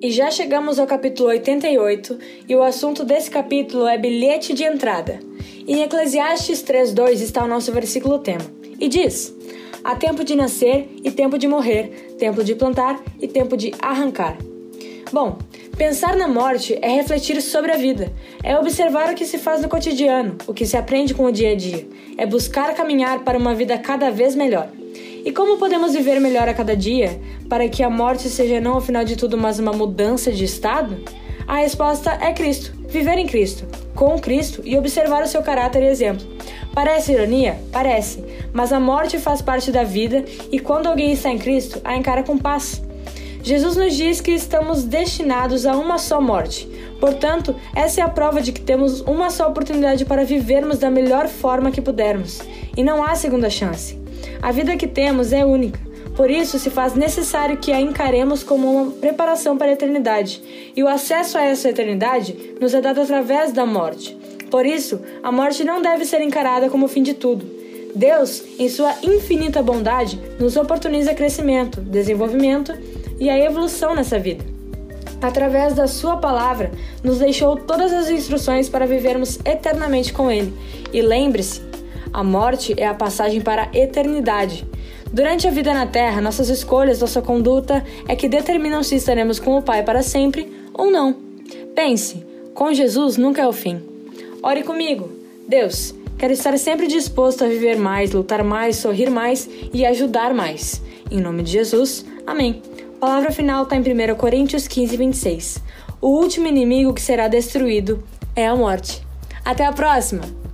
E já chegamos ao capítulo 88 e o assunto desse capítulo é bilhete de entrada. Em Eclesiastes 3:2 está o nosso versículo tema. E diz: Há tempo de nascer e tempo de morrer, tempo de plantar e tempo de arrancar. Bom, pensar na morte é refletir sobre a vida, é observar o que se faz no cotidiano, o que se aprende com o dia a dia, é buscar caminhar para uma vida cada vez melhor. E como podemos viver melhor a cada dia para que a morte seja não ao final de tudo, mas uma mudança de estado? A resposta é Cristo. Viver em Cristo, com Cristo e observar o seu caráter e exemplo. Parece ironia? Parece, mas a morte faz parte da vida e quando alguém está em Cristo, a encara com paz. Jesus nos diz que estamos destinados a uma só morte. Portanto, essa é a prova de que temos uma só oportunidade para vivermos da melhor forma que pudermos, e não há segunda chance. A vida que temos é única. Por isso, se faz necessário que a encaremos como uma preparação para a eternidade, e o acesso a essa eternidade nos é dado através da morte. Por isso, a morte não deve ser encarada como o fim de tudo. Deus, em sua infinita bondade, nos oportuniza crescimento, desenvolvimento e a evolução nessa vida. Através da Sua palavra, nos deixou todas as instruções para vivermos eternamente com Ele. E lembre-se, a morte é a passagem para a eternidade. Durante a vida na Terra, nossas escolhas, nossa conduta é que determinam se estaremos com o Pai para sempre ou não. Pense, com Jesus nunca é o fim. Ore comigo. Deus, quero estar sempre disposto a viver mais, lutar mais, sorrir mais e ajudar mais. Em nome de Jesus, amém. A palavra final está em 1 Coríntios 15, 26. O último inimigo que será destruído é a morte. Até a próxima!